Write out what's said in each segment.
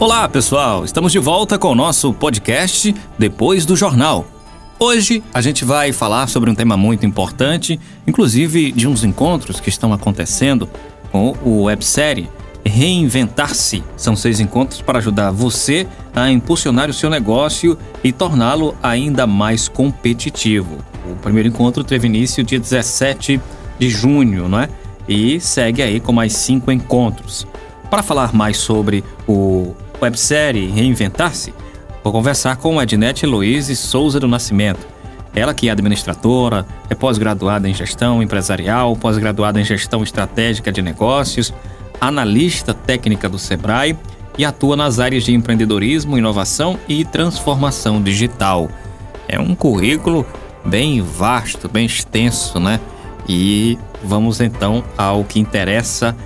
Olá, pessoal! Estamos de volta com o nosso podcast Depois do Jornal. Hoje a gente vai falar sobre um tema muito importante, inclusive de uns encontros que estão acontecendo com o websérie Reinventar-se. São seis encontros para ajudar você a impulsionar o seu negócio e torná-lo ainda mais competitivo. O primeiro encontro teve início dia 17 de junho, não é? E segue aí com mais cinco encontros. Para falar mais sobre o websérie Reinventar-se, vou conversar com Ednete Luiz Souza do Nascimento. Ela que é administradora, é pós-graduada em gestão empresarial, pós-graduada em gestão estratégica de negócios, analista técnica do Sebrae e atua nas áreas de empreendedorismo, inovação e transformação digital. É um currículo bem vasto, bem extenso, né? E vamos então ao que interessa.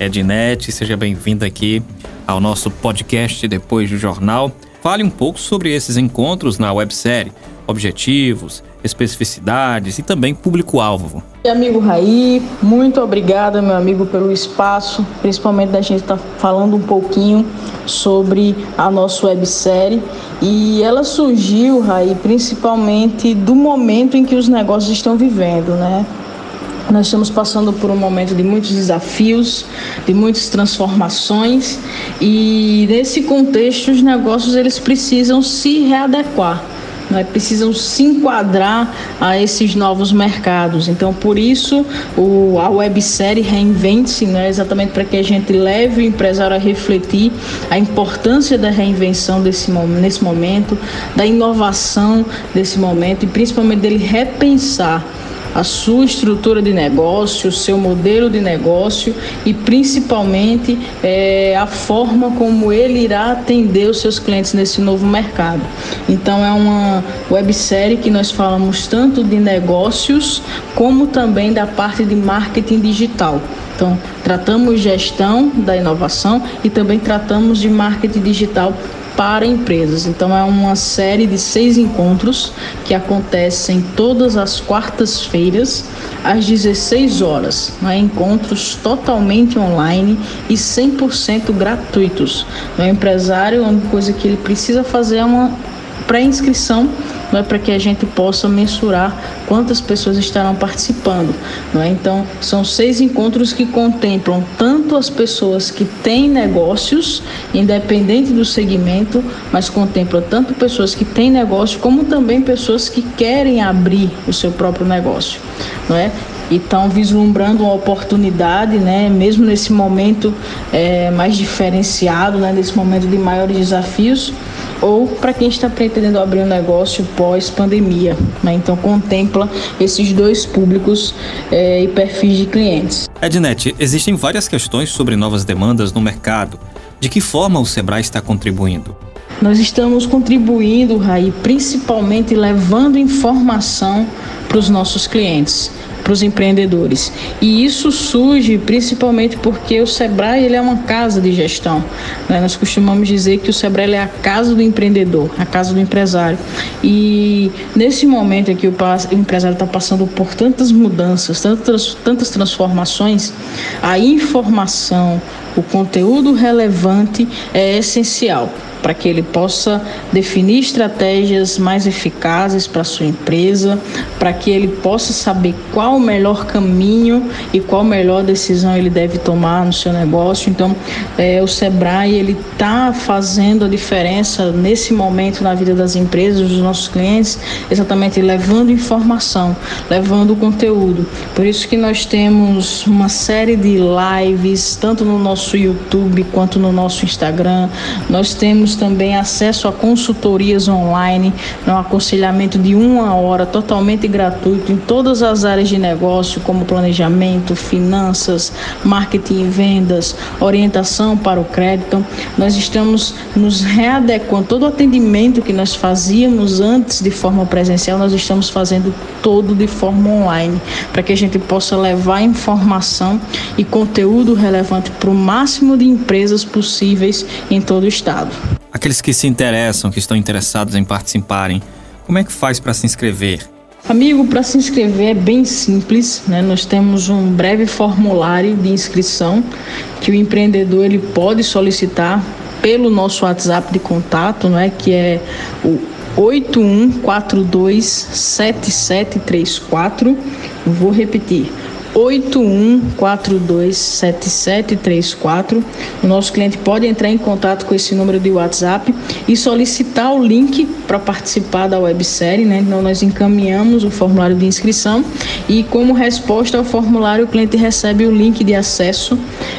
Ednete, seja bem-vinda aqui ao nosso podcast depois do jornal. Fale um pouco sobre esses encontros na websérie, objetivos, especificidades e também público-alvo. Amigo Raí, muito obrigada, meu amigo, pelo espaço, principalmente da gente estar tá falando um pouquinho sobre a nossa websérie. E ela surgiu, Raí, principalmente do momento em que os negócios estão vivendo, né? Nós estamos passando por um momento de muitos desafios, de muitas transformações e nesse contexto os negócios eles precisam se readequar. Né, precisam se enquadrar a esses novos mercados. Então, por isso, o, a websérie Reinvente-se, né, exatamente para que a gente leve o empresário a refletir a importância da reinvenção desse, nesse momento, da inovação desse momento e principalmente dele repensar a sua estrutura de negócio, o seu modelo de negócio e principalmente é, a forma como ele irá atender os seus clientes nesse novo mercado. Então é uma websérie que nós falamos tanto de negócios como também da parte de marketing digital. Então, tratamos gestão da inovação e também tratamos de marketing digital para empresas. Então é uma série de seis encontros que acontecem todas as quartas-feiras às 16 horas. Né? Encontros totalmente online e 100% gratuitos. O empresário, a única coisa que ele precisa fazer é uma pré-inscrição não é para que a gente possa mensurar quantas pessoas estarão participando, não é? Então, são seis encontros que contemplam tanto as pessoas que têm negócios, independente do segmento, mas contemplam tanto pessoas que têm negócio como também pessoas que querem abrir o seu próprio negócio, não é? e estão vislumbrando uma oportunidade, né, mesmo nesse momento é, mais diferenciado, né, nesse momento de maiores desafios, ou para quem está pretendendo abrir um negócio pós-pandemia. Né? Então, contempla esses dois públicos é, e perfis de clientes. Ednet, existem várias questões sobre novas demandas no mercado. De que forma o Sebrae está contribuindo? Nós estamos contribuindo, Raí, principalmente levando informação para os nossos clientes para os empreendedores. E isso surge principalmente porque o Sebrae ele é uma casa de gestão. Né? Nós costumamos dizer que o Sebrae é a casa do empreendedor, a casa do empresário. E nesse momento em que o, empresário está passando por tantas mudanças, tantas, tantas transformações, a informação, o conteúdo relevante é essencial para que ele possa definir estratégias mais eficazes para sua empresa, para que ele possa saber qual o melhor caminho e qual a melhor decisão ele deve tomar no seu negócio. Então, é, o Sebrae ele está fazendo a diferença nesse momento na vida das empresas, dos nossos clientes, exatamente levando informação, levando conteúdo. Por isso que nós temos uma série de lives tanto no nosso YouTube quanto no nosso Instagram. Nós temos temos também acesso a consultorias online, um aconselhamento de uma hora totalmente gratuito em todas as áreas de negócio, como planejamento, finanças, marketing e vendas, orientação para o crédito. Nós estamos nos readequando, todo o atendimento que nós fazíamos antes de forma presencial, nós estamos fazendo todo de forma online, para que a gente possa levar informação e conteúdo relevante para o máximo de empresas possíveis em todo o estado. Aqueles que se interessam, que estão interessados em participarem, como é que faz para se inscrever? Amigo, para se inscrever é bem simples, né? Nós temos um breve formulário de inscrição que o empreendedor ele pode solicitar pelo nosso WhatsApp de contato, não é? que é o 81427734. Vou repetir. 81427734. O nosso cliente pode entrar em contato com esse número de WhatsApp e solicitar o link para participar da websérie, né? Então nós encaminhamos o formulário de inscrição e como resposta ao formulário o cliente recebe o link de acesso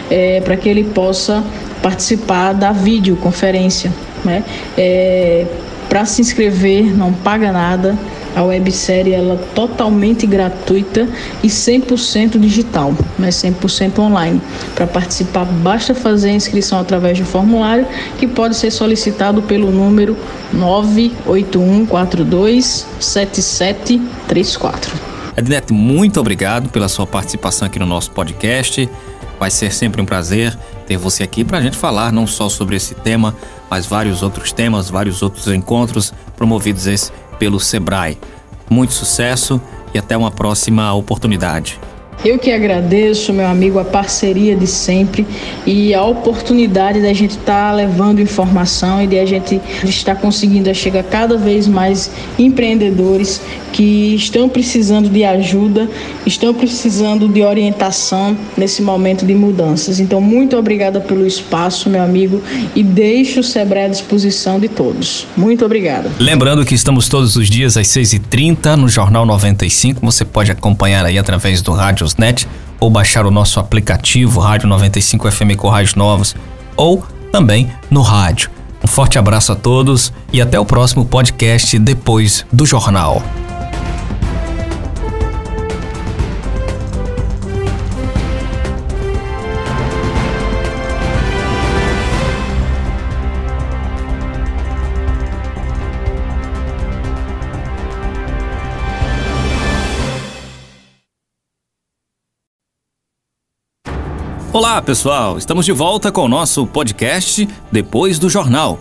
é, para que ele possa participar da videoconferência, né? É, para se inscrever não paga nada a websérie ela é totalmente gratuita e 100% digital, mas 100% online. Para participar, basta fazer a inscrição através de formulário que pode ser solicitado pelo número 981427734. Ednet, muito obrigado pela sua participação aqui no nosso podcast. Vai ser sempre um prazer ter você aqui para a gente falar não só sobre esse tema, mas vários outros temas, vários outros encontros promovidos esse pelo Sebrae. Muito sucesso e até uma próxima oportunidade. Eu que agradeço, meu amigo, a parceria de sempre e a oportunidade da gente estar tá levando informação e de a gente estar conseguindo chegar cada vez mais empreendedores que estão precisando de ajuda, estão precisando de orientação nesse momento de mudanças. Então, muito obrigada pelo espaço, meu amigo, e deixo o Sebrae à disposição de todos. Muito obrigada. Lembrando que estamos todos os dias às 6h30 no Jornal 95. Você pode acompanhar aí através do Ou baixar o nosso aplicativo Rádio 95 FM com rádios novos ou também no rádio. Um forte abraço a todos e até o próximo podcast depois do jornal. Olá, pessoal! Estamos de volta com o nosso podcast Depois do Jornal.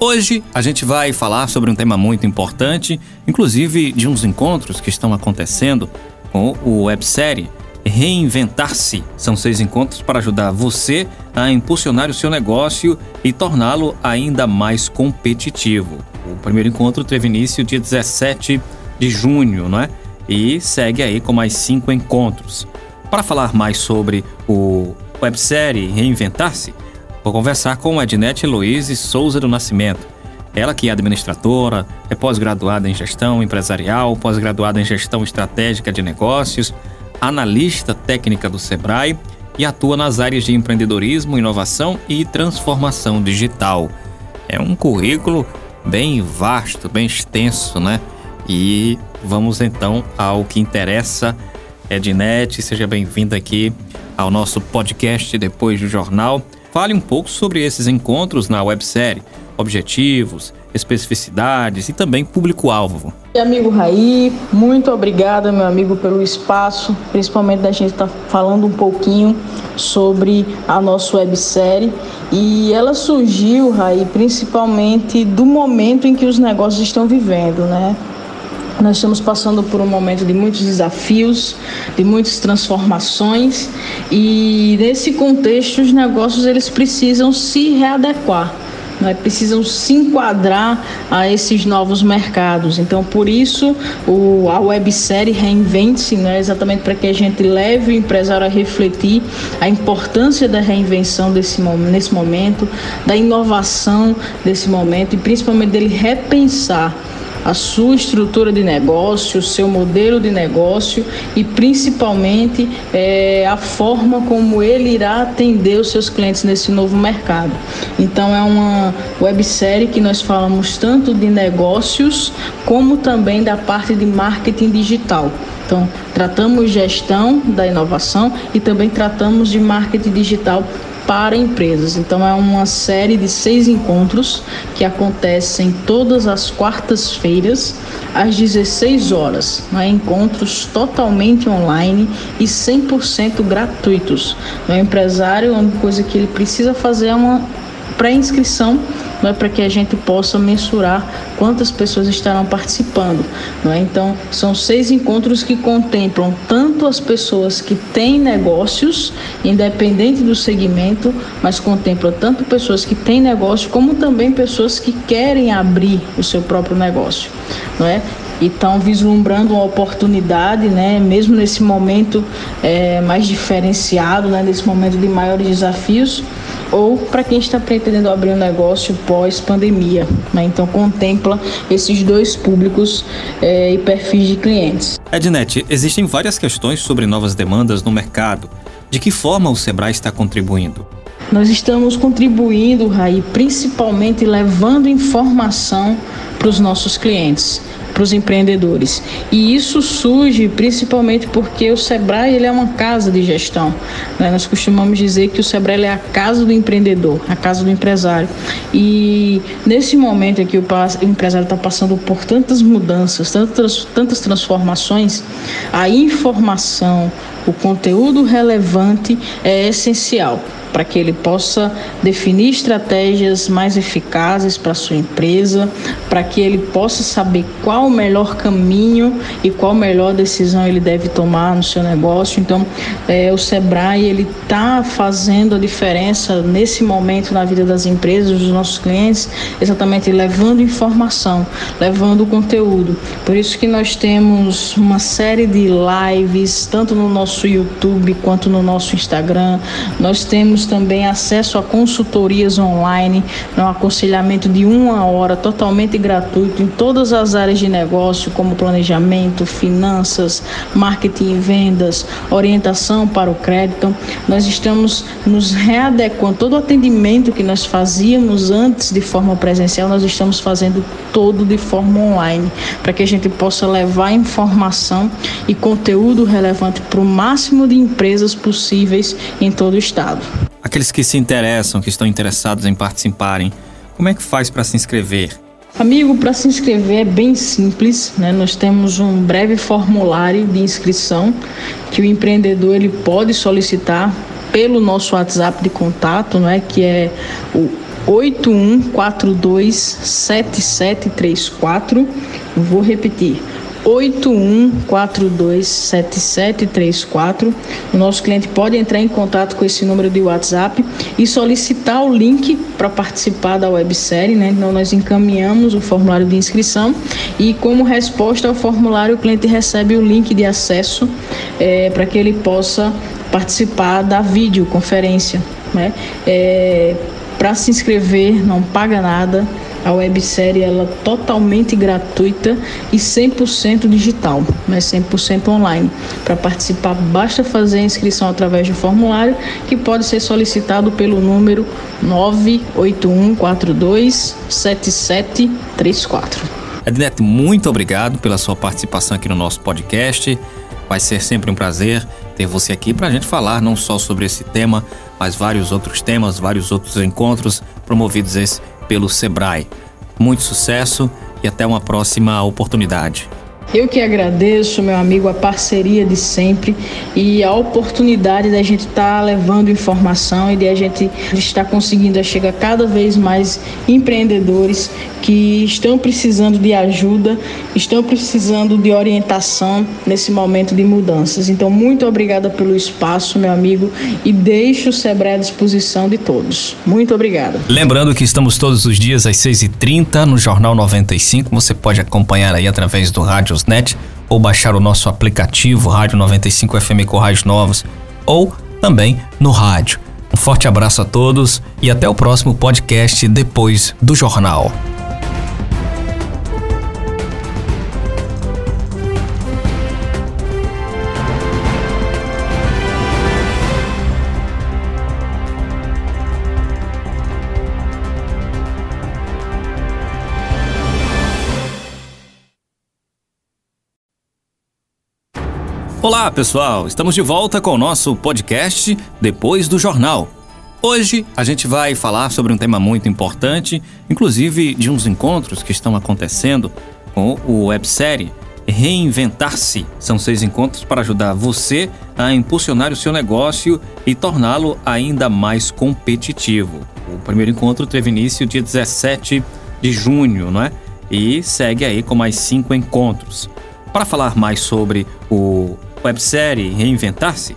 Hoje a gente vai falar sobre um tema muito importante, inclusive de uns encontros que estão acontecendo com o websérie Reinventar-se. São seis encontros para ajudar você a impulsionar o seu negócio e torná-lo ainda mais competitivo. O primeiro encontro teve início dia 17 de junho, não é? E segue aí com mais cinco encontros. Para falar mais sobre o websérie Reinventar-se, vou conversar com Ednete Luiz Souza do Nascimento. Ela que é administradora, é pós-graduada em gestão empresarial, pós-graduada em gestão estratégica de negócios, analista técnica do Sebrae e atua nas áreas de empreendedorismo, inovação e transformação digital. É um currículo bem vasto, bem extenso, né? E vamos então ao que interessa. Ednet, seja bem-vinda aqui ao nosso podcast depois do jornal. Fale um pouco sobre esses encontros na websérie, objetivos, especificidades e também público-alvo. Amigo Raí, muito obrigada, meu amigo, pelo espaço, principalmente da gente estar tá falando um pouquinho sobre a nossa websérie. E ela surgiu, Raí, principalmente do momento em que os negócios estão vivendo, né? Nós estamos passando por um momento de muitos desafios, de muitas transformações e nesse contexto os negócios eles precisam se readequar. Né, precisam se enquadrar a esses novos mercados. Então, por isso, o, a websérie Reinvente-se, né, exatamente para que a gente leve o empresário a refletir a importância da reinvenção desse, nesse momento, da inovação desse momento e principalmente dele repensar a sua estrutura de negócio, o seu modelo de negócio e principalmente é, a forma como ele irá atender os seus clientes nesse novo mercado. Então é uma websérie que nós falamos tanto de negócios como também da parte de marketing digital. Então, tratamos gestão da inovação e também tratamos de marketing digital para empresas. Então é uma série de seis encontros que acontecem todas as quartas-feiras às 16 horas. Né? Encontros totalmente online e 100% gratuitos. O empresário, a única coisa que ele precisa fazer é uma pré-inscrição não é para que a gente possa mensurar quantas pessoas estarão participando, não é? Então, são seis encontros que contemplam tanto as pessoas que têm negócios, independente do segmento, mas contempla tanto pessoas que têm negócio como também pessoas que querem abrir o seu próprio negócio, não é? e estão vislumbrando uma oportunidade, né, mesmo nesse momento é, mais diferenciado, né, nesse momento de maiores desafios, ou para quem está pretendendo abrir um negócio pós-pandemia. Né, então, contempla esses dois públicos é, e perfis de clientes. Ednet, existem várias questões sobre novas demandas no mercado. De que forma o Sebrae está contribuindo? Nós estamos contribuindo, Raí, principalmente levando informação para os nossos clientes para os empreendedores. E isso surge principalmente porque o Sebrae ele é uma casa de gestão. Né? Nós costumamos dizer que o Sebrae é a casa do empreendedor, a casa do empresário. E nesse momento aqui o, o empresário está passando por tantas mudanças, tantas, tantas transformações, a informação, o conteúdo relevante é essencial para que ele possa definir estratégias mais eficazes para sua empresa, para que ele possa saber qual o melhor caminho e qual a melhor decisão ele deve tomar no seu negócio. Então, é, o Sebrae ele está fazendo a diferença nesse momento na vida das empresas, dos nossos clientes, exatamente levando informação, levando conteúdo. Por isso que nós temos uma série de lives tanto no nosso YouTube quanto no nosso Instagram. Nós temos temos também acesso a consultorias online, um aconselhamento de uma hora totalmente gratuito em todas as áreas de negócio, como planejamento, finanças, marketing e vendas, orientação para o crédito. Nós estamos nos readequando. Todo o atendimento que nós fazíamos antes de forma presencial, nós estamos fazendo todo de forma online, para que a gente possa levar informação e conteúdo relevante para o máximo de empresas possíveis em todo o estado aqueles que se interessam, que estão interessados em participarem, como é que faz para se inscrever? Amigo, para se inscrever é bem simples, né? Nós temos um breve formulário de inscrição que o empreendedor ele pode solicitar pelo nosso WhatsApp de contato, não é? Que é o 81427734. Vou repetir. 81427734. O nosso cliente pode entrar em contato com esse número de WhatsApp e solicitar o link para participar da websérie, né? Então nós encaminhamos o formulário de inscrição e como resposta ao formulário o cliente recebe o link de acesso é, para que ele possa participar da videoconferência, né? É, para se inscrever não paga nada a websérie ela é totalmente gratuita e 100% digital, mas 100% online. Para participar, basta fazer a inscrição através de um formulário que pode ser solicitado pelo número 981427734. Ednet, muito obrigado pela sua participação aqui no nosso podcast. Vai ser sempre um prazer ter você aqui para a gente falar não só sobre esse tema, mas vários outros temas, vários outros encontros promovidos esse pelo Sebrae. Muito sucesso e até uma próxima oportunidade. Eu que agradeço, meu amigo, a parceria de sempre e a oportunidade da gente estar tá levando informação e de a gente estar conseguindo chegar cada vez mais empreendedores que estão precisando de ajuda, estão precisando de orientação nesse momento de mudanças. Então, muito obrigada pelo espaço, meu amigo, e deixo o Sebrae à disposição de todos. Muito obrigada. Lembrando que estamos todos os dias às 6h30 no Jornal 95. Você pode acompanhar aí através do rádio Ou baixar o nosso aplicativo Rádio 95 FM com Rádios Novos ou também no rádio. Um forte abraço a todos e até o próximo podcast depois do jornal. Olá, pessoal! Estamos de volta com o nosso podcast Depois do Jornal. Hoje a gente vai falar sobre um tema muito importante, inclusive de uns encontros que estão acontecendo com o websérie Reinventar-se. São seis encontros para ajudar você a impulsionar o seu negócio e torná-lo ainda mais competitivo. O primeiro encontro teve início dia 17 de junho, não é? E segue aí com mais cinco encontros. Para falar mais sobre o websérie Reinventar-se,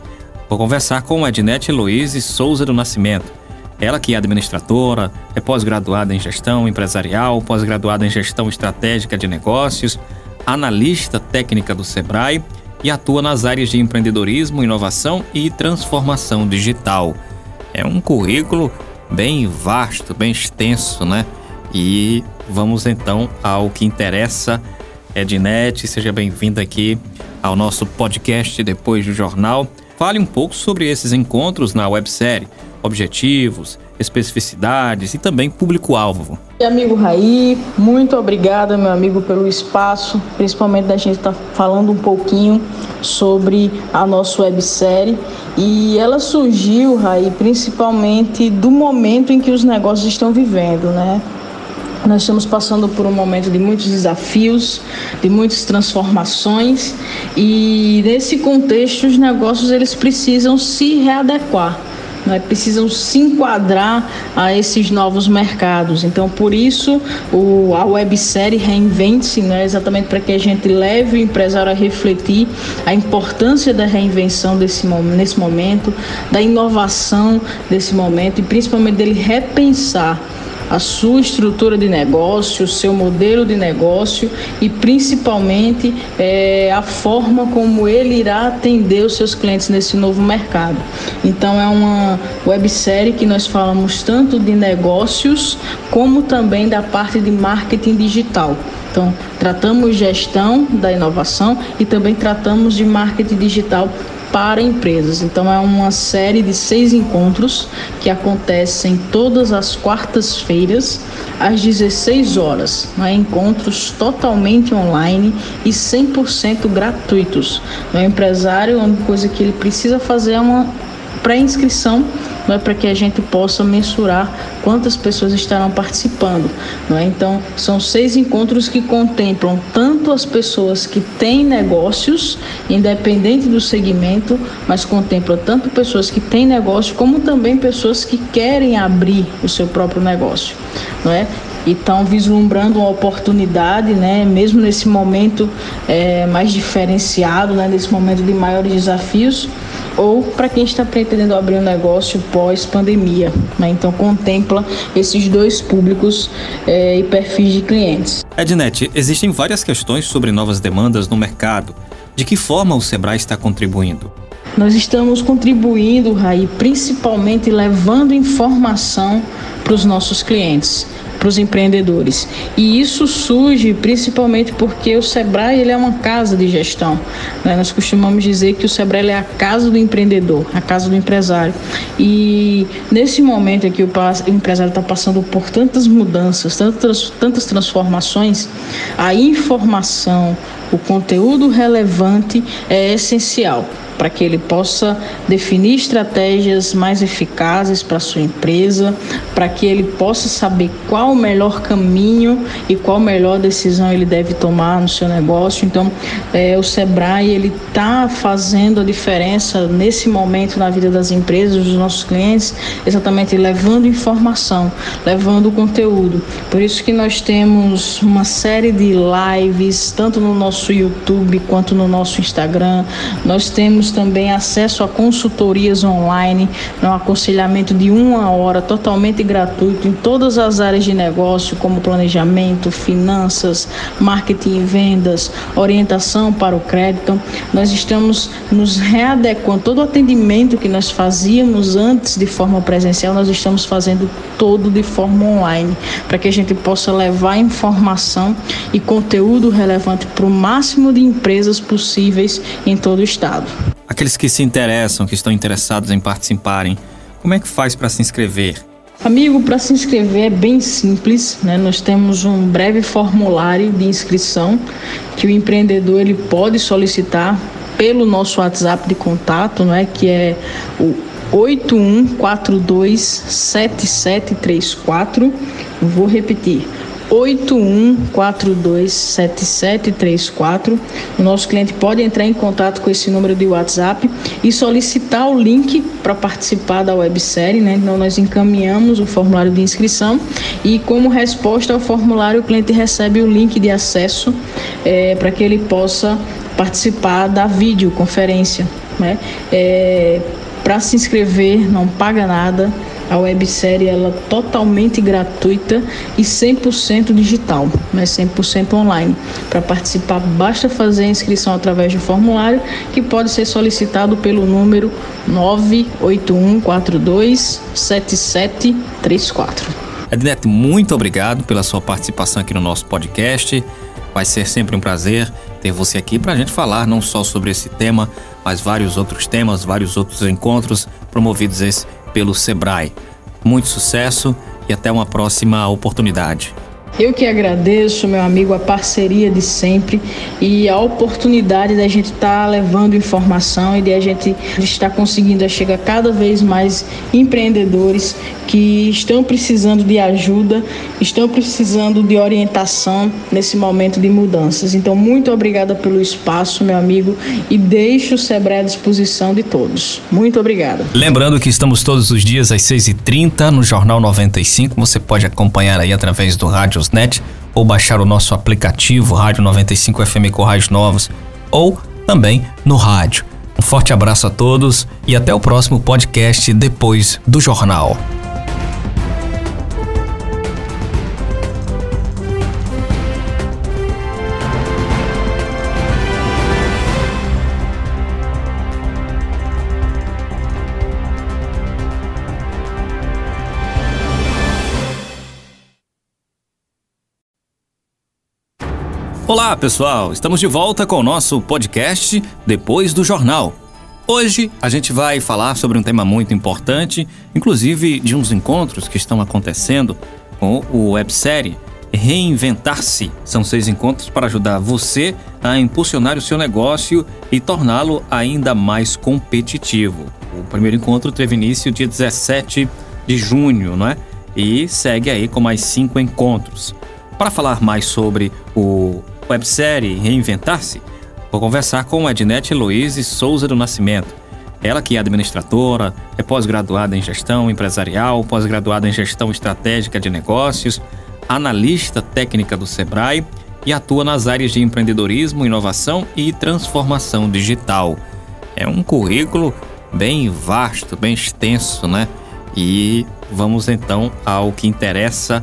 vou conversar com Ednete Luiz Souza do Nascimento. Ela que é administradora, é pós-graduada em gestão empresarial, pós-graduada em gestão estratégica de negócios, analista técnica do Sebrae e atua nas áreas de empreendedorismo, inovação e transformação digital. É um currículo bem vasto, bem extenso, né? E vamos então ao que interessa. Ednet, seja bem-vinda aqui ao nosso podcast Depois do Jornal. Fale um pouco sobre esses encontros na websérie, objetivos, especificidades e também público-alvo. Amigo Raí, muito obrigada, meu amigo, pelo espaço, principalmente da gente estar tá falando um pouquinho sobre a nossa websérie. E ela surgiu, Raí, principalmente do momento em que os negócios estão vivendo, né? Nós estamos passando por um momento de muitos desafios, de muitas transformações e nesse contexto os negócios eles precisam se readequar né, precisam se enquadrar a esses novos mercados. Então, por isso, o, a websérie Reinvente-se, né, exatamente para que a gente leve o empresário a refletir a importância da reinvenção desse, nesse momento, da inovação desse momento e principalmente dele repensar a sua estrutura de negócio, o seu modelo de negócio e principalmente é, a forma como ele irá atender os seus clientes nesse novo mercado. Então é uma websérie que nós falamos tanto de negócios como também da parte de marketing digital. Então, tratamos gestão da inovação e também tratamos de marketing digital para empresas. Então é uma série de seis encontros que acontecem todas as quartas-feiras às 16 horas. Né? Encontros totalmente online e 100% gratuitos. O empresário, a única coisa que ele precisa fazer é uma pré-inscrição não é para que a gente possa mensurar quantas pessoas estarão participando, não é? Então, são seis encontros que contemplam tanto as pessoas que têm negócios, independente do segmento, mas contempla tanto pessoas que têm negócio como também pessoas que querem abrir o seu próprio negócio, não é? e estão vislumbrando uma oportunidade, né, mesmo nesse momento é, mais diferenciado, né, nesse momento de maiores desafios, ou para quem está pretendendo abrir um negócio pós-pandemia. Né? Então, contempla esses dois públicos é, e perfis de clientes. Ednet, existem várias questões sobre novas demandas no mercado. De que forma o Sebrae está contribuindo? Nós estamos contribuindo, Raí, principalmente levando informação para os nossos clientes para os empreendedores. E isso surge principalmente porque o Sebrae ele é uma casa de gestão. Né? Nós costumamos dizer que o Sebrae é a casa do empreendedor, a casa do empresário. E nesse momento em que o empresário está passando por tantas mudanças, tantas, tantas transformações, a informação, o conteúdo relevante é essencial para que ele possa definir estratégias mais eficazes para sua empresa, para que ele possa saber qual o melhor caminho e qual a melhor decisão ele deve tomar no seu negócio. Então, é, o Sebrae ele está fazendo a diferença nesse momento na vida das empresas, dos nossos clientes, exatamente levando informação, levando conteúdo. Por isso que nós temos uma série de lives tanto no nosso YouTube quanto no nosso Instagram. Nós temos também acesso a consultorias online, um aconselhamento de uma hora totalmente gratuito em todas as áreas de negócio, como planejamento, finanças, marketing e vendas, orientação para o crédito. Nós estamos nos readequando. Todo o atendimento que nós fazíamos antes de forma presencial, nós estamos fazendo todo de forma online, para que a gente possa levar informação e conteúdo relevante para o máximo de empresas possíveis em todo o estado aqueles que se interessam, que estão interessados em participarem, como é que faz para se inscrever? Amigo, para se inscrever é bem simples, né? Nós temos um breve formulário de inscrição que o empreendedor ele pode solicitar pelo nosso WhatsApp de contato, não é? Que é o 81427734. Vou repetir. 81427734. O nosso cliente pode entrar em contato com esse número de WhatsApp e solicitar o link para participar da websérie, né? Então nós encaminhamos o formulário de inscrição e como resposta ao formulário o cliente recebe o link de acesso é, para que ele possa participar da videoconferência. Né? É, Para se inscrever, não paga nada. A websérie ela é totalmente gratuita e 100% digital, né? 100% online. Para participar, basta fazer a inscrição através do formulário, que pode ser solicitado pelo número 981427734. Ednet, muito obrigado pela sua participação aqui no nosso podcast. Vai ser sempre um prazer ter você aqui para a gente falar não só sobre esse tema, mas vários outros temas, vários outros encontros promovidos pelo Sebrae. Muito sucesso e até uma próxima oportunidade. Eu que agradeço, meu amigo, a parceria de sempre e a oportunidade da gente estar tá levando informação e de a gente estar conseguindo chegar cada vez mais empreendedores que estão precisando de ajuda, estão precisando de orientação nesse momento de mudanças. Então, muito obrigada pelo espaço, meu amigo, e deixo o Sebrae à disposição de todos. Muito obrigada. Lembrando que estamos todos os dias às 6h30 no Jornal 95. Você pode acompanhar aí através do Rádiosnet ou baixar o nosso aplicativo Rádio 95 FM com Rádios Novos ou também no rádio. Um forte abraço a todos e até o próximo podcast depois do jornal. Olá, pessoal! Estamos de volta com o nosso podcast Depois do Jornal. Hoje a gente vai falar sobre um tema muito importante, inclusive de uns encontros que estão acontecendo com o websérie Reinventar-se. São seis encontros para ajudar você a impulsionar o seu negócio e torná-lo ainda mais competitivo. O primeiro encontro teve início dia 17 de junho, não é? E segue aí com mais cinco encontros. Para falar mais sobre o websérie Reinventar-se, vou conversar com Ednete Luiz Souza do Nascimento. Ela que é administradora, é pós-graduada em gestão empresarial, pós-graduada em gestão estratégica de negócios, analista técnica do Sebrae e atua nas áreas de empreendedorismo, inovação e transformação digital. É um currículo bem vasto, bem extenso, né? E vamos então ao que interessa.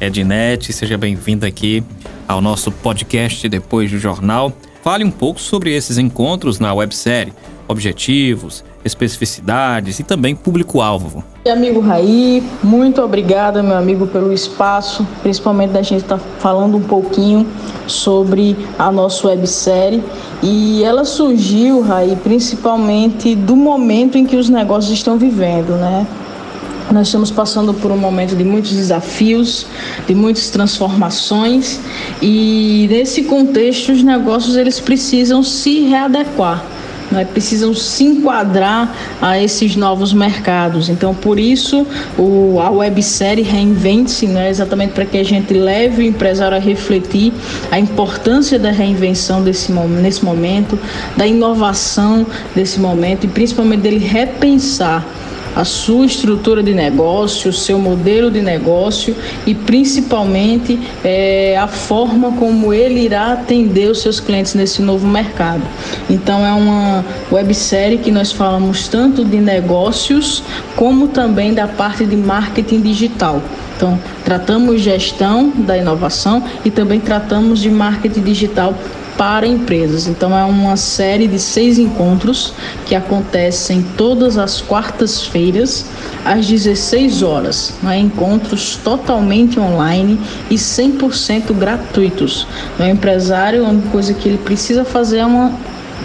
Ednet, seja bem-vinda aqui ao nosso podcast depois do jornal. Fale um pouco sobre esses encontros na websérie, objetivos, especificidades e também público-alvo. Amigo Raí, muito obrigada, meu amigo, pelo espaço, principalmente da gente estar tá falando um pouquinho sobre a nossa websérie. E ela surgiu, Raí, principalmente do momento em que os negócios estão vivendo, né? Nós estamos passando por um momento de muitos desafios, de muitas transformações e nesse contexto os negócios eles precisam se readequar. Né, precisam se enquadrar a esses novos mercados. Então, por isso, o, a websérie Reinvente-se, né, exatamente para que a gente leve o empresário a refletir a importância da reinvenção desse, nesse momento, da inovação desse momento e principalmente dele repensar a sua estrutura de negócio, o seu modelo de negócio e principalmente é, a forma como ele irá atender os seus clientes nesse novo mercado. Então é uma websérie que nós falamos tanto de negócios como também da parte de marketing digital. Então, tratamos gestão da inovação e também tratamos de marketing digital para empresas. Então é uma série de seis encontros que acontecem todas as quartas-feiras às 16 horas. Né? Encontros totalmente online e 100% gratuitos. O empresário, a única coisa que ele precisa fazer é uma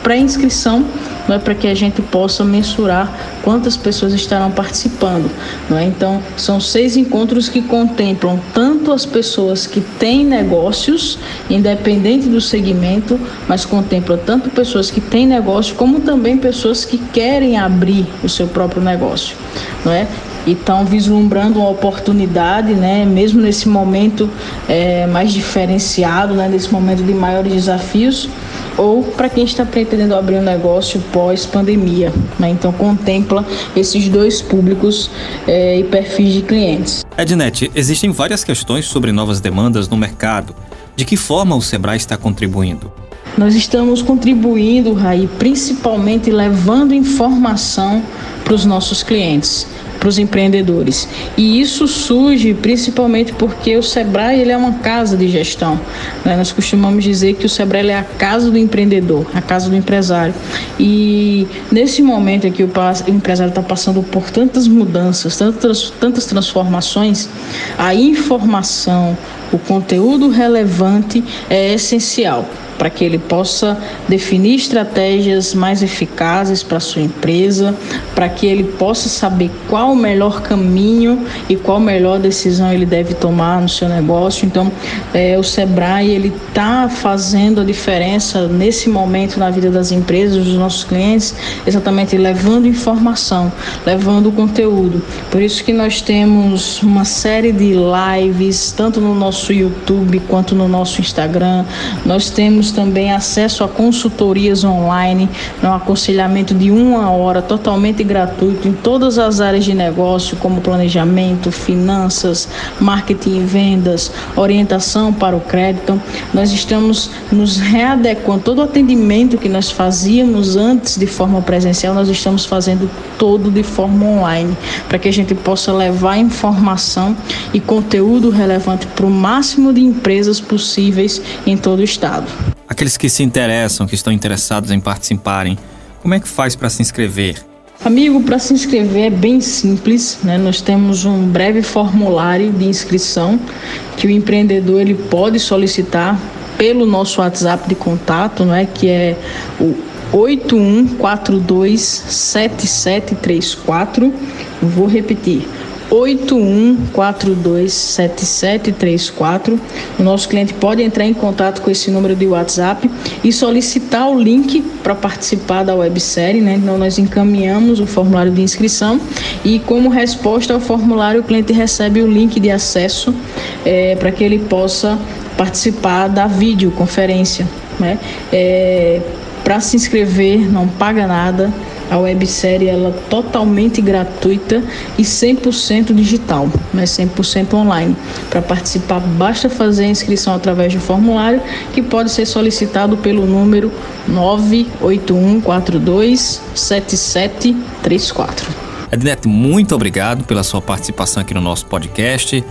pré-inscrição não é para que a gente possa mensurar quantas pessoas estarão participando, não é? Então, são seis encontros que contemplam tanto as pessoas que têm negócios, independente do segmento, mas contemplam tanto pessoas que têm negócio como também pessoas que querem abrir o seu próprio negócio, não é? E estão vislumbrando uma oportunidade, né, mesmo nesse momento é, mais diferenciado, né, nesse momento de maiores desafios, ou para quem está pretendendo abrir um negócio pós-pandemia. Né? Então, contempla esses dois públicos é, e perfis de clientes. Ednet, existem várias questões sobre novas demandas no mercado. De que forma o Sebrae está contribuindo? Nós estamos contribuindo, Raí, principalmente levando informação para os nossos clientes para os empreendedores. E isso surge principalmente porque o Sebrae ele é uma casa de gestão. Né? Nós costumamos dizer que o Sebrae é a casa do empreendedor, a casa do empresário. E nesse momento em que o empresário está passando por tantas mudanças, tantas, tantas transformações, a informação, o conteúdo relevante é essencial para que ele possa definir estratégias mais eficazes para sua empresa, para que ele possa saber qual o melhor caminho e qual a melhor decisão ele deve tomar no seu negócio. Então, é, o Sebrae ele está fazendo a diferença nesse momento na vida das empresas, dos nossos clientes, exatamente levando informação, levando conteúdo. Por isso que nós temos uma série de lives tanto no nosso YouTube quanto no nosso Instagram. Nós temos temos também acesso a consultorias online, um aconselhamento de uma hora totalmente gratuito em todas as áreas de negócio, como planejamento, finanças, marketing e vendas, orientação para o crédito. Nós estamos nos readequando, todo o atendimento que nós fazíamos antes de forma presencial, nós estamos fazendo todo de forma online, para que a gente possa levar informação e conteúdo relevante para o máximo de empresas possíveis em todo o estado. Aqueles que se interessam, que estão interessados em participarem, como é que faz para se inscrever? Amigo, para se inscrever é bem simples, né? Nós temos um breve formulário de inscrição que o empreendedor ele pode solicitar pelo nosso WhatsApp de contato, não é? Que é o 81427734. Vou repetir. 81427734. O nosso cliente pode entrar em contato com esse número de WhatsApp e solicitar o link para participar da websérie, né? Então nós encaminhamos o formulário de inscrição e como resposta ao formulário o cliente recebe o link de acesso é, para que ele possa participar da videoconferência, né? É, para se inscrever não paga nada a websérie ela é totalmente gratuita e 100% digital, mas 100% online. Para participar, basta fazer a inscrição através do formulário que pode ser solicitado pelo número 981427734. Ednet, muito obrigado pela sua participação aqui no nosso podcast.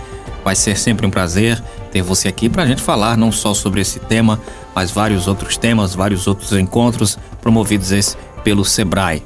Vai ser sempre um prazer ter você aqui para a gente falar não só sobre esse tema, mas vários outros temas, vários outros encontros promovidos esse pelo Sebrae.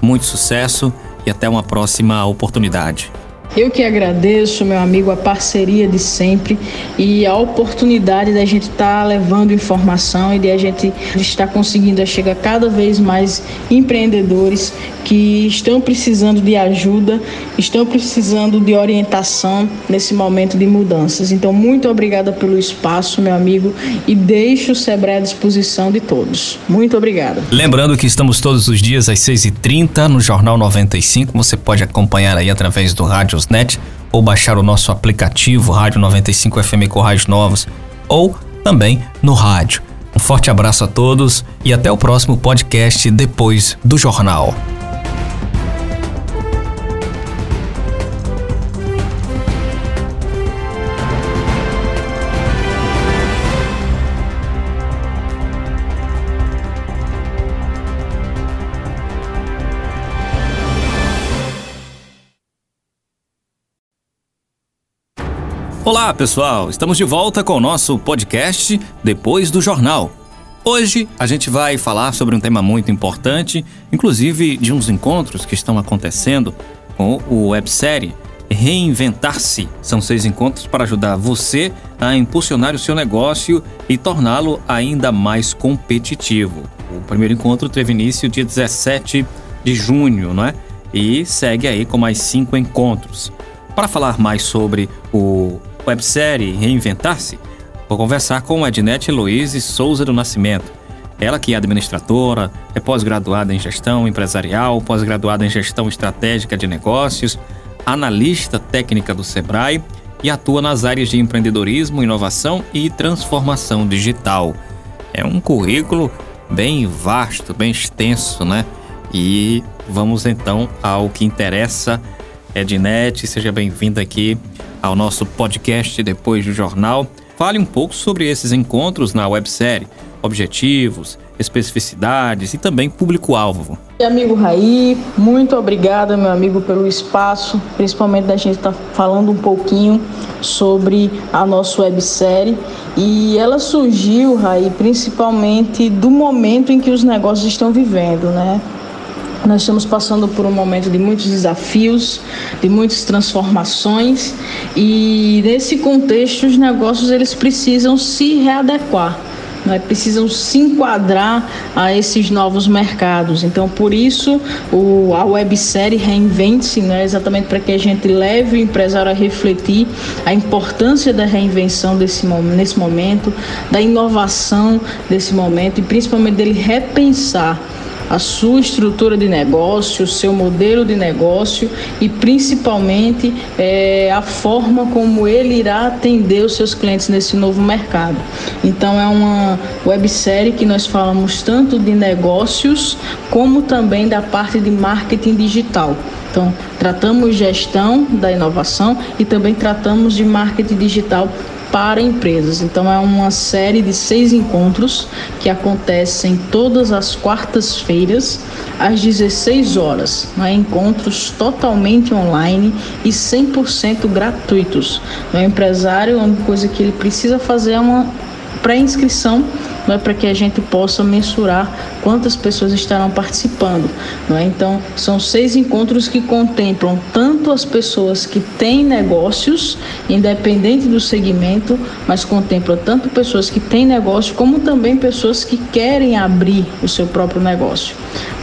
Muito sucesso e até uma próxima oportunidade. Eu que agradeço, meu amigo, a parceria de sempre e a oportunidade da gente estar tá levando informação e de a gente estar conseguindo chegar cada vez mais empreendedores que estão precisando de ajuda, estão precisando de orientação nesse momento de mudanças. Então, muito obrigada pelo espaço, meu amigo, e deixo o Sebrae à disposição de todos. Muito obrigada. Lembrando que estamos todos os dias às 6h30 no Jornal 95. Você pode acompanhar aí através do Rádiosnet ou baixar o nosso aplicativo Rádio 95 FM com rádios novos ou também no rádio. Um forte abraço a todos e até o próximo podcast depois do jornal. Olá, pessoal! Estamos de volta com o nosso podcast Depois do Jornal. Hoje a gente vai falar sobre um tema muito importante, inclusive de uns encontros que estão acontecendo com o websérie Reinventar-se. São seis encontros para ajudar você a impulsionar o seu negócio e torná-lo ainda mais competitivo. O primeiro encontro teve início dia 17 de junho, não é? E segue aí com mais cinco encontros. Para falar mais sobre o websérie Reinventar-se, vou conversar com Ednete Luiz Souza do Nascimento. Ela que é administradora, é pós-graduada em gestão empresarial, pós-graduada em gestão estratégica de negócios, analista técnica do Sebrae e atua nas áreas de empreendedorismo, inovação e transformação digital. É um currículo bem vasto, bem extenso, né? E vamos então ao que interessa. Ednet, seja bem-vinda aqui ao nosso podcast depois do jornal. Fale um pouco sobre esses encontros na websérie, objetivos, especificidades e também público-alvo. Amigo Raí, muito obrigada, meu amigo, pelo espaço, principalmente da gente estar tá falando um pouquinho sobre a nossa websérie. E ela surgiu, Raí, principalmente do momento em que os negócios estão vivendo, né? Nós estamos passando por um momento de muitos desafios, de muitas transformações e nesse contexto os negócios eles precisam se readequar. Né, precisam se enquadrar a esses novos mercados. Então, por isso, o, a websérie Reinvente-se, né, exatamente para que a gente leve o empresário a refletir a importância da reinvenção desse, nesse momento, da inovação desse momento e principalmente dele repensar a sua estrutura de negócio, o seu modelo de negócio e principalmente é, a forma como ele irá atender os seus clientes nesse novo mercado. Então é uma websérie que nós falamos tanto de negócios como também da parte de marketing digital. Então, tratamos gestão da inovação e também tratamos de marketing digital para empresas. Então é uma série de seis encontros que acontecem todas as quartas-feiras às 16 horas. Né? Encontros totalmente online e 100% gratuitos. O empresário, a única coisa que ele precisa fazer é uma pré-inscrição não é para que a gente possa mensurar quantas pessoas estarão participando, não é? Então, são seis encontros que contemplam tanto as pessoas que têm negócios, independente do segmento, mas contemplam tanto pessoas que têm negócio como também pessoas que querem abrir o seu próprio negócio,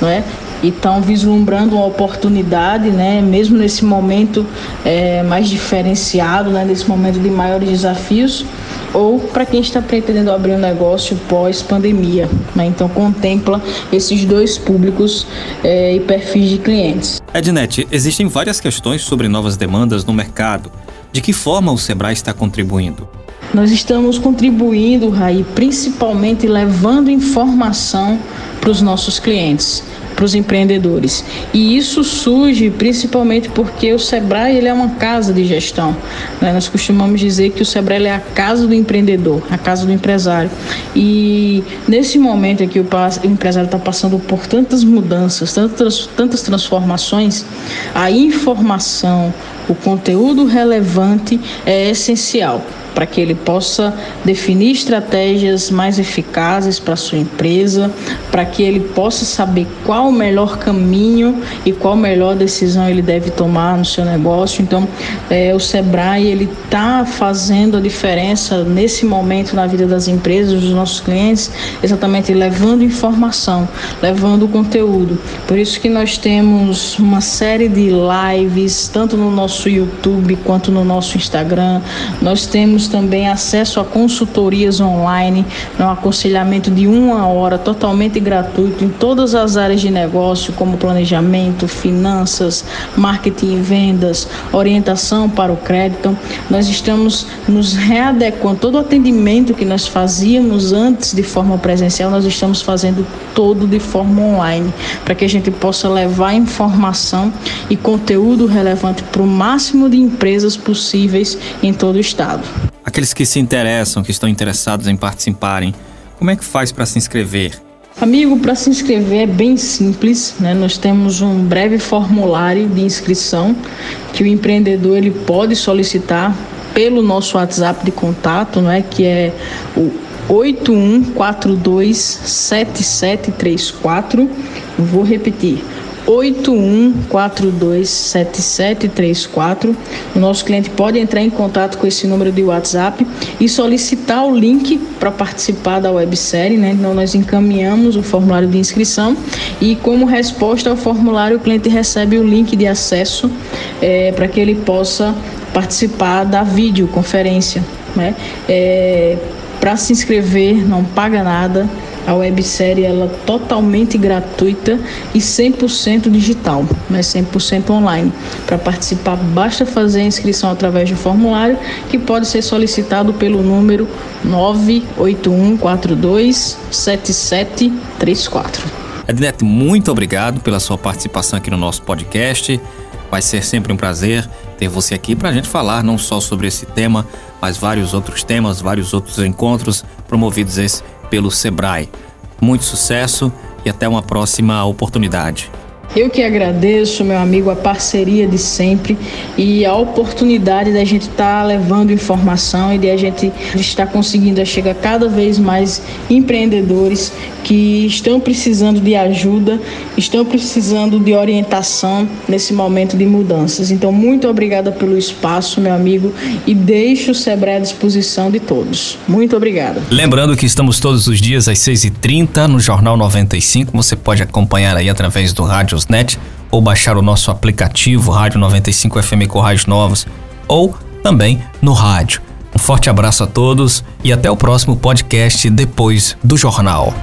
não é? estão vislumbrando uma oportunidade, né, mesmo nesse momento é, mais diferenciado, né, nesse momento de maiores desafios, ou para quem está pretendendo abrir um negócio pós-pandemia. Né? Então, contempla esses dois públicos é, e perfis de clientes. Ednet, existem várias questões sobre novas demandas no mercado. De que forma o Sebrae está contribuindo? Nós estamos contribuindo, Raí, principalmente levando informação para os nossos clientes para os empreendedores. E isso surge principalmente porque o Sebrae ele é uma casa de gestão. Né? Nós costumamos dizer que o Sebrae é a casa do empreendedor, a casa do empresário. E nesse momento em que o empresário está passando por tantas mudanças, tantas, tantas transformações, a informação, o conteúdo relevante é essencial para que ele possa definir estratégias mais eficazes para sua empresa, para que ele possa saber qual o melhor caminho e qual a melhor decisão ele deve tomar no seu negócio. Então, é, o Sebrae ele está fazendo a diferença nesse momento na vida das empresas, dos nossos clientes, exatamente levando informação, levando conteúdo. Por isso que nós temos uma série de lives tanto no nosso YouTube quanto no nosso Instagram. Nós temos temos também acesso a consultorias online, um aconselhamento de uma hora totalmente gratuito em todas as áreas de negócio, como planejamento, finanças, marketing e vendas, orientação para o crédito. Nós estamos nos readequando, todo o atendimento que nós fazíamos antes de forma presencial, nós estamos fazendo todo de forma online, para que a gente possa levar informação e conteúdo relevante para o máximo de empresas possíveis em todo o estado. Aqueles que se interessam, que estão interessados em participarem, como é que faz para se inscrever? Amigo, para se inscrever é bem simples, né? Nós temos um breve formulário de inscrição que o empreendedor ele pode solicitar pelo nosso WhatsApp de contato, né? Que é o 81427734. Vou repetir. 81427734. O nosso cliente pode entrar em contato com esse número de WhatsApp e solicitar o link para participar da websérie, né? Então nós encaminhamos o formulário de inscrição e como resposta ao formulário o cliente recebe o link de acesso é, para que ele possa participar da videoconferência, né? É, para se inscrever não paga nada A websérie ela é totalmente gratuita e 100% digital, mas 100% online. Para participar, basta fazer a inscrição através de um formulário que pode ser solicitado pelo número 981427734. Ednet, muito obrigado pela sua participação aqui no nosso podcast. Vai ser sempre um prazer ter você aqui para a gente falar não só sobre esse tema, mas vários outros temas, vários outros encontros promovidos esse pelo Sebrae. Muito sucesso e até uma próxima oportunidade. Eu que agradeço, meu amigo, a parceria de sempre e a oportunidade da gente estar tá levando informação e de a gente estar conseguindo chegar cada vez mais empreendedores que estão precisando de ajuda, estão precisando de orientação nesse momento de mudanças. Então, muito obrigada pelo espaço, meu amigo, e deixo o Sebrae à disposição de todos. Muito obrigada. Lembrando que estamos todos os dias às 6h30 no Jornal 95. Você pode acompanhar aí através do Rádio Ou baixar o nosso aplicativo Rádio 95 FM com rádios novos ou também no rádio. Um forte abraço a todos e até o próximo podcast depois do jornal.